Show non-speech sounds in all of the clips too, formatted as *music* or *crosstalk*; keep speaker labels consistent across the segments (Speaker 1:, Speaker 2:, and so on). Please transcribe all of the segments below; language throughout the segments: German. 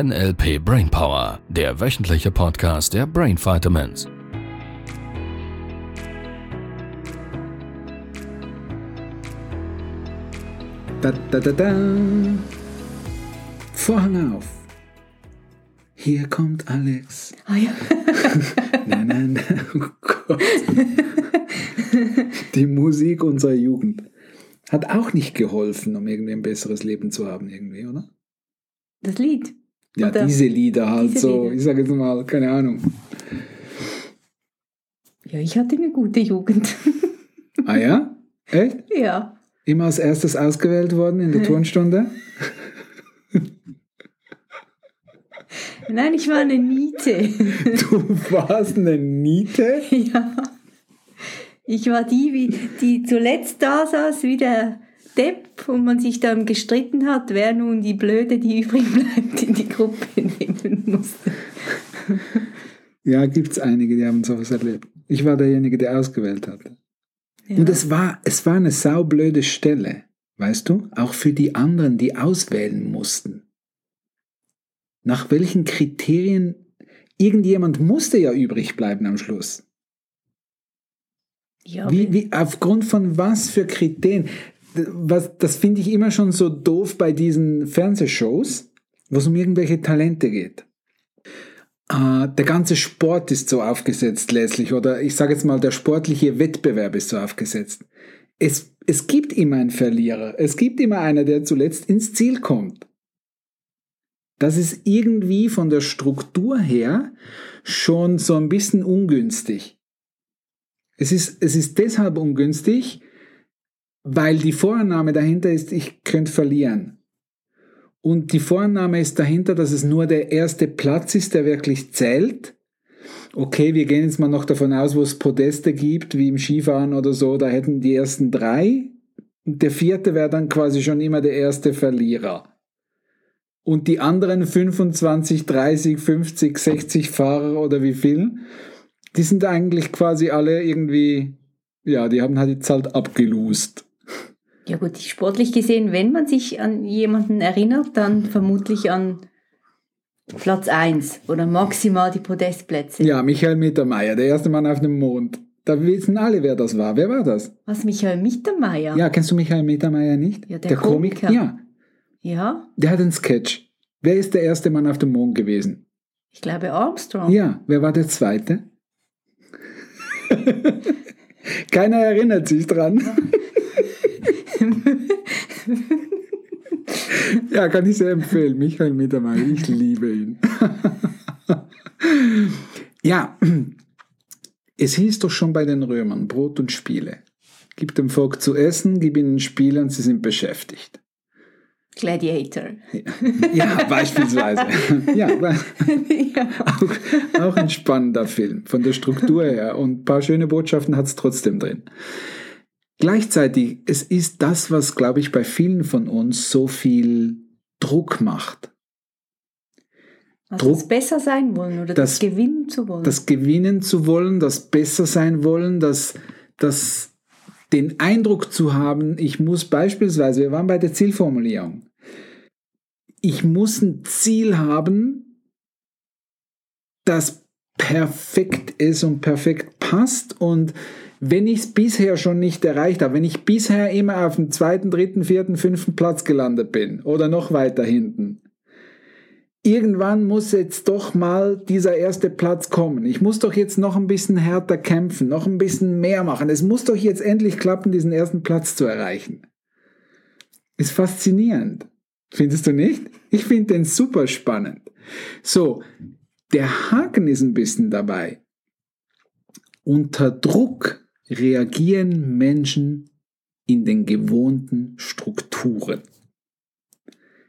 Speaker 1: NLP Brainpower, der wöchentliche Podcast der Brain Vitamins.
Speaker 2: Da, da, da, da. Vorhang auf. Hier kommt Alex.
Speaker 3: Ah ja. *laughs*
Speaker 2: Nein, nein, nein. Oh Gott. Die Musik unserer Jugend hat auch nicht geholfen, um irgendwie ein besseres Leben zu haben, irgendwie, oder?
Speaker 3: Das Lied.
Speaker 2: Ja,
Speaker 3: Oder
Speaker 2: diese Lieder halt
Speaker 3: diese
Speaker 2: so.
Speaker 3: Lieder.
Speaker 2: Ich sage jetzt mal, keine Ahnung.
Speaker 3: Ja, ich hatte eine gute Jugend. *laughs*
Speaker 2: Ah ja? Echt?
Speaker 3: ja.
Speaker 2: Immer als erstes ausgewählt worden in der Turnstunde?
Speaker 3: Nein, ich war eine Niete. *laughs*
Speaker 2: Du warst eine Niete?
Speaker 3: ja. Ich war die, die zuletzt da saß, wie der Depp, und man sich dann gestritten hat, wer nun die Blöde, die *laughs* übrig bleibt, in die Gruppe *laughs* nehmen musste.
Speaker 2: Ja, gibt es einige, die haben sowas erlebt. Ich war derjenige, der ausgewählt hat.
Speaker 3: Ja.
Speaker 2: Und es war, es war eine saublöde Stelle, weißt du? Auch für die anderen, die auswählen mussten. Nach welchen Kriterien? Irgendjemand musste ja übrig bleiben am Schluss.
Speaker 3: ja,
Speaker 2: Wie, wie, aufgrund von was für Kriterien? Was, das finde ich immer schon so doof bei diesen Fernsehshows, wo es um irgendwelche Talente geht. Äh, der ganze Sport ist so aufgesetzt letztlich, oder ich sage jetzt mal, der sportliche Wettbewerb ist so aufgesetzt. Es, es gibt immer einen Verlierer. Es gibt immer einer, der zuletzt ins Ziel kommt. Das ist irgendwie von der Struktur her schon so ein bisschen ungünstig. Es ist, es ist deshalb ungünstig, weil die Vorannahme dahinter ist, ich könnte verlieren. Und die Vorannahme ist dahinter, dass es nur der erste Platz ist, der wirklich zählt. Okay, wir gehen jetzt mal noch davon aus, wo es Podeste gibt, wie im Skifahren oder so, da hätten die ersten drei. Und der vierte wäre dann quasi schon immer der erste Verlierer. Und die anderen 25, 30, 50, 60 Fahrer oder wie viel, die sind eigentlich quasi alle irgendwie, ja, die haben halt jetzt halt abgelust.
Speaker 3: Ja gut, sportlich gesehen, wenn man sich an jemanden erinnert, dann vermutlich an Platz 1 oder maximal die Podestplätze.
Speaker 2: Ja, Michael Mittermeier, der erste Mann auf dem Mond. Da wissen alle, wer das war. Wer war das?
Speaker 3: Was, Michael Mittermeier?
Speaker 2: Ja, kennst du Michael Mittermeier nicht?
Speaker 3: Ja, der Komiker.
Speaker 2: Ja,
Speaker 3: Ja,
Speaker 2: der hat einen Sketch. Wer ist der erste Mann auf dem Mond gewesen?
Speaker 3: ich glaube Armstrong.
Speaker 2: Ja, wer war der zweite? *laughs* Keiner erinnert sich dran. *laughs* ja, kann ich sehr empfehlen. Michael Mittermeier, ich liebe ihn. ja, es hieß doch schon bei den Römern, Brot und Spiele. Gib dem Volk zu essen, gib ihnen Spiele und sie sind beschäftigt.
Speaker 3: Gladiator.
Speaker 2: Ja, beispielsweise. ja,
Speaker 3: ja.
Speaker 2: auch, auch ein spannender Film von der Struktur her und ein paar schöne Botschaften hat es trotzdem drin. Gleichzeitig, es ist das, was, glaube ich, bei vielen von uns so viel Druck macht.
Speaker 3: Also
Speaker 2: Druck-
Speaker 3: das besser sein wollen oder das,
Speaker 2: das-
Speaker 3: gewinnen zu wollen.
Speaker 2: Das Gewinnen zu wollen, das Besser sein wollen, das, das den Eindruck zu haben, ich muss beispielsweise, wir waren bei der Zielformulierung, ich muss ein Ziel haben, das perfekt ist und perfekt passt und wenn ich es bisher schon nicht erreicht habe, wenn ich bisher immer auf dem zweiten, dritten, vierten, fünften Platz gelandet bin oder noch weiter hinten, irgendwann muss jetzt doch mal dieser erste Platz kommen. Ich muss doch jetzt noch ein bisschen härter kämpfen, noch ein bisschen mehr machen. Es muss doch jetzt endlich klappen, diesen ersten Platz zu erreichen. Ist faszinierend. Findest du nicht? Ich finde den super spannend. So, der Haken ist ein bisschen dabei. Unter Druck reagieren Menschen in den gewohnten Strukturen.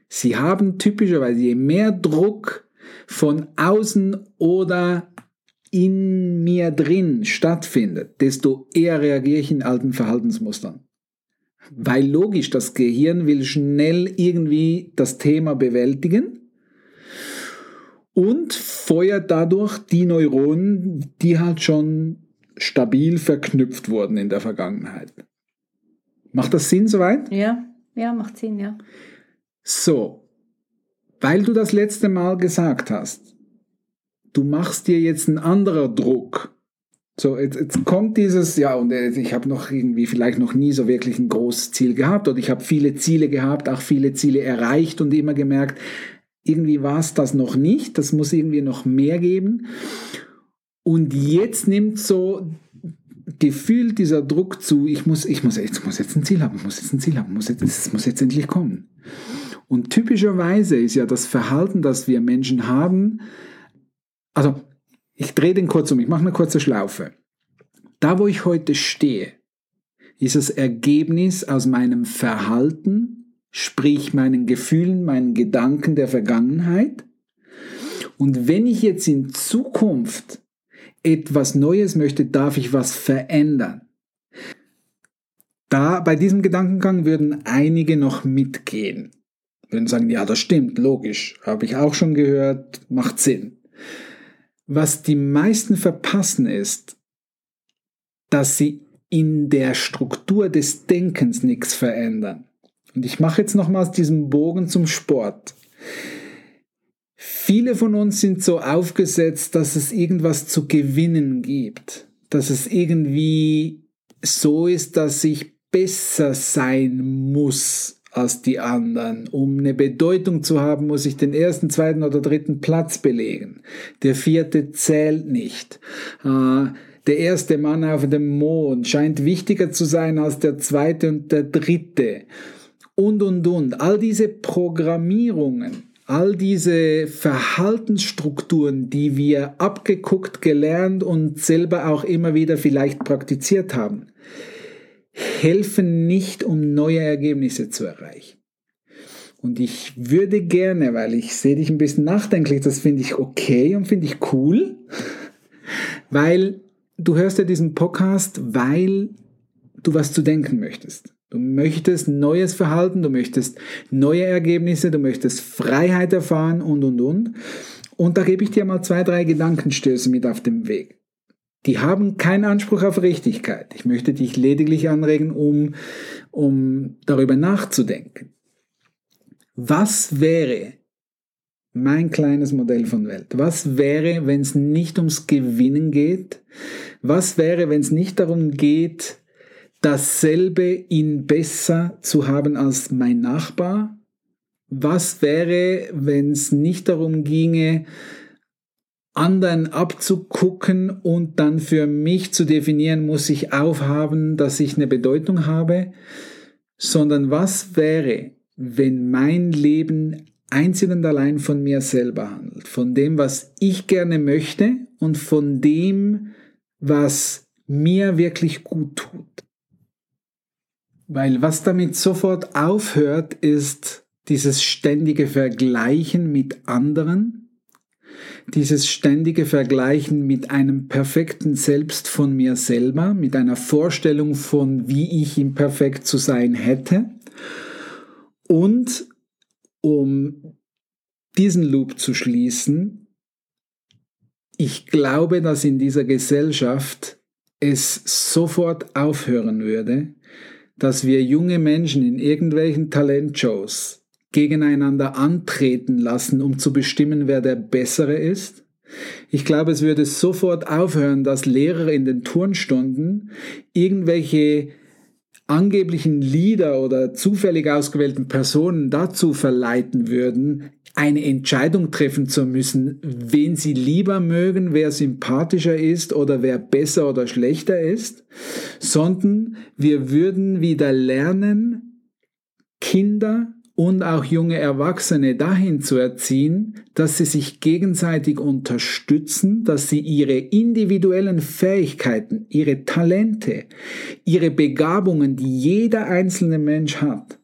Speaker 2: Sie haben typischerweise, je mehr Druck von außen oder in mir drin stattfindet, desto eher reagiere ich in alten Verhaltensmustern. Weil logisch, das Gehirn will schnell irgendwie das Thema bewältigen und feuert dadurch die Neuronen, die halt schon stabil verknüpft wurden in der Vergangenheit. Macht das Sinn soweit?
Speaker 3: ja, ja, macht Sinn, ja.
Speaker 2: So, weil du das letzte Mal gesagt hast, du machst dir jetzt ein anderer Druck. So, jetzt, jetzt kommt dieses, ja, und ich habe noch irgendwie vielleicht noch nie so wirklich ein großes Ziel gehabt oder ich habe viele Ziele gehabt, auch viele Ziele erreicht und immer gemerkt, irgendwie war es das noch nicht, das muss irgendwie noch mehr geben. Und jetzt nimmt so gefühlt dieser Druck zu, ich muss, ich muss, ich muss jetzt ein Ziel haben, muss jetzt ein Ziel haben, muss jetzt, es muss jetzt endlich kommen. Und typischerweise ist ja das Verhalten, das wir Menschen haben, also ich drehe den kurz um, ich mache eine kurze Schlaufe. Da, wo ich heute stehe, ist das Ergebnis aus meinem Verhalten, sprich meinen Gefühlen, meinen Gedanken der Vergangenheit. Und wenn ich jetzt in Zukunft etwas Neues möchte, darf ich was verändern. Da bei diesem Gedankengang würden einige noch mitgehen. Würden sagen, ja, das stimmt, logisch, habe ich auch schon gehört, macht Sinn. Was die meisten verpassen ist, dass sie in der Struktur des Denkens nichts verändern. Und ich mache jetzt nochmals diesen Bogen zum Sport. Viele von uns sind so aufgesetzt, dass es irgendwas zu gewinnen gibt, dass es irgendwie so ist, dass ich besser sein muss als die anderen. Um eine Bedeutung zu haben, muss ich den ersten, zweiten oder dritten Platz belegen. Der vierte zählt nicht. Äh, der erste Mann auf dem Mond scheint wichtiger zu sein als der zweite und der dritte. Und, und, und. All diese Programmierungen, all diese Verhaltensstrukturen, die wir abgeguckt, gelernt und selber auch immer wieder vielleicht praktiziert haben, helfen nicht, um neue Ergebnisse zu erreichen. Und ich würde gerne, weil ich sehe dich ein bisschen nachdenklich, das finde ich okay und finde ich cool, weil du hörst ja diesen Podcast, weil du was zu denken möchtest. Du möchtest neues Verhalten, du möchtest neue Ergebnisse, du möchtest Freiheit erfahren und, und, und. Und da gebe ich dir mal zwei, drei Gedankenstöße mit auf dem Weg. Die haben keinen Anspruch auf Richtigkeit. Ich möchte dich lediglich anregen, um, um darüber nachzudenken. Was wäre mein kleines Modell von Welt? Was wäre, wenn es nicht ums Gewinnen geht? Was wäre, wenn es nicht darum geht, dasselbe in besser zu haben als mein Nachbar? Was wäre, wenn es nicht darum ginge, anderen abzugucken und dann für mich zu definieren, muss ich aufhaben, dass ich eine Bedeutung habe, sondern was wäre, wenn mein Leben einzig und allein von mir selber handelt, von dem, was ich gerne möchte und von dem, was mir wirklich gut tut. Weil was damit sofort aufhört, ist dieses ständige Vergleichen mit anderen, dieses ständige Vergleichen mit einem perfekten Selbst von mir selber, mit einer Vorstellung von, wie ich ihm perfekt zu sein hätte. Und um diesen Loop zu schließen, ich glaube, dass in dieser Gesellschaft es sofort aufhören würde, dass wir junge Menschen in irgendwelchen Talentshows gegeneinander antreten lassen, um zu bestimmen, wer der Bessere ist. Ich glaube, es würde sofort aufhören, dass Lehrer in den Turnstunden irgendwelche angeblichen Lieder oder zufällig ausgewählten Personen dazu verleiten würden, eine Entscheidung treffen zu müssen, wen sie lieber mögen, wer sympathischer ist oder wer besser oder schlechter ist, sondern wir würden wieder lernen, Kinder und auch junge Erwachsene dahin zu erziehen, dass sie sich gegenseitig unterstützen, dass sie ihre individuellen Fähigkeiten, ihre Talente, ihre Begabungen, die jeder einzelne Mensch hat,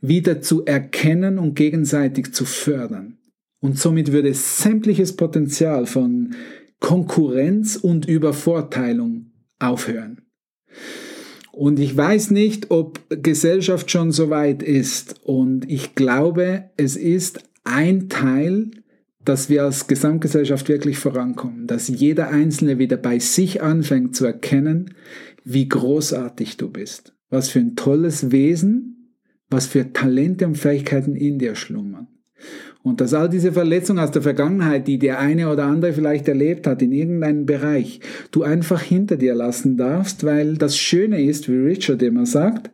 Speaker 2: wieder zu erkennen und gegenseitig zu fördern. Und somit würde sämtliches Potenzial von Konkurrenz und Übervorteilung aufhören. Und ich weiß nicht, ob Gesellschaft schon so weit ist. Und ich glaube, es ist ein Teil, dass wir als Gesamtgesellschaft wirklich vorankommen. Dass jeder Einzelne wieder bei sich anfängt zu erkennen, wie großartig du bist. Was für ein tolles Wesen, was für Talente und Fähigkeiten in dir schlummern. Und dass all diese Verletzungen aus der Vergangenheit, die der eine oder andere vielleicht erlebt hat in irgendeinem Bereich, du einfach hinter dir lassen darfst, weil das Schöne ist, wie Richard immer sagt,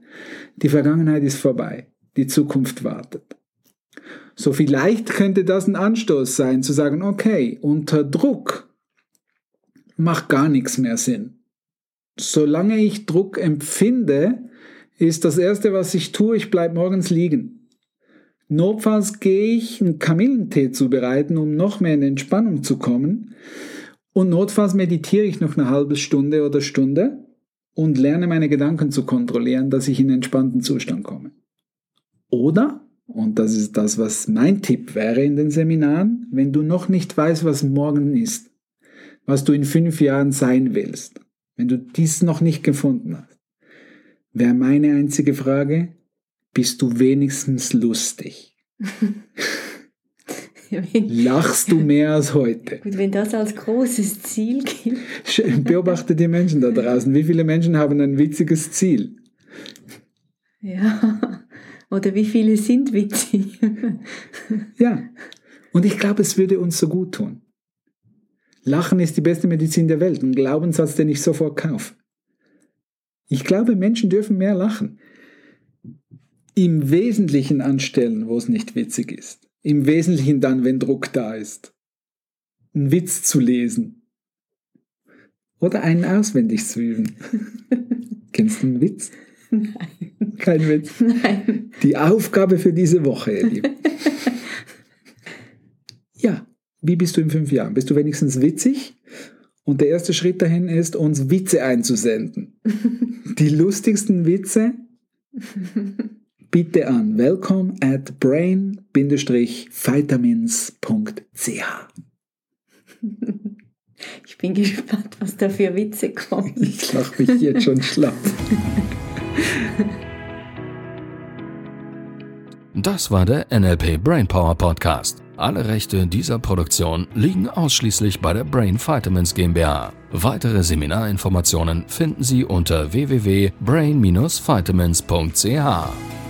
Speaker 2: die Vergangenheit ist vorbei, die Zukunft wartet. So vielleicht könnte das ein Anstoß sein, zu sagen, okay, unter Druck macht gar nichts mehr Sinn. Solange ich Druck empfinde, ist das Erste, was ich tue, ich bleibe morgens liegen. Notfalls gehe ich einen Kamillentee zubereiten, um noch mehr in Entspannung zu kommen. Und notfalls meditiere ich noch eine halbe Stunde oder Stunde und lerne meine Gedanken zu kontrollieren, dass ich in einen entspannten Zustand komme. Oder, und das ist das, was mein Tipp wäre in den Seminaren, wenn du noch nicht weißt, was morgen ist, was du in fünf Jahren sein willst, wenn du dies noch nicht gefunden hast, wäre meine einzige Frage, bist du wenigstens lustig? *laughs* Lachst du mehr als heute?
Speaker 3: Gut, wenn das als großes Ziel gilt.
Speaker 2: Beobachte die Menschen da draußen. Wie viele Menschen haben ein witziges Ziel?
Speaker 3: Ja, oder wie viele sind witzig?
Speaker 2: ja, und ich glaube, es würde uns so gut tun. Lachen ist die beste Medizin der Welt, ein Glaubenssatz, den ich sofort kaufe. Ich glaube, Menschen dürfen mehr lachen im Wesentlichen anstellen, wo es nicht witzig ist. Im Wesentlichen dann, wenn Druck da ist. Einen Witz zu lesen. Oder einen auswendig zu üben. *laughs* Kennst du einen Witz?
Speaker 3: Nein.
Speaker 2: Kein Witz.
Speaker 3: Nein.
Speaker 2: Die Aufgabe für diese Woche, ihr Lieben. *laughs* ja, wie bist du in fünf Jahren? Bist du wenigstens witzig? Und der erste Schritt dahin ist, uns Witze einzusenden. *laughs* Die lustigsten Witze bitte an welcome at brain-vitamins.ch. *laughs*
Speaker 3: Ich bin gespannt, was da für Witze kommen.
Speaker 2: Ich lache mich jetzt schon schlapp.
Speaker 1: Das war der NLP Brainpower Podcast. Alle Rechte dieser Produktion liegen ausschließlich bei der Brain Vitamins GmbH. Weitere Seminarinformationen finden Sie unter www.brain-vitamins.ch.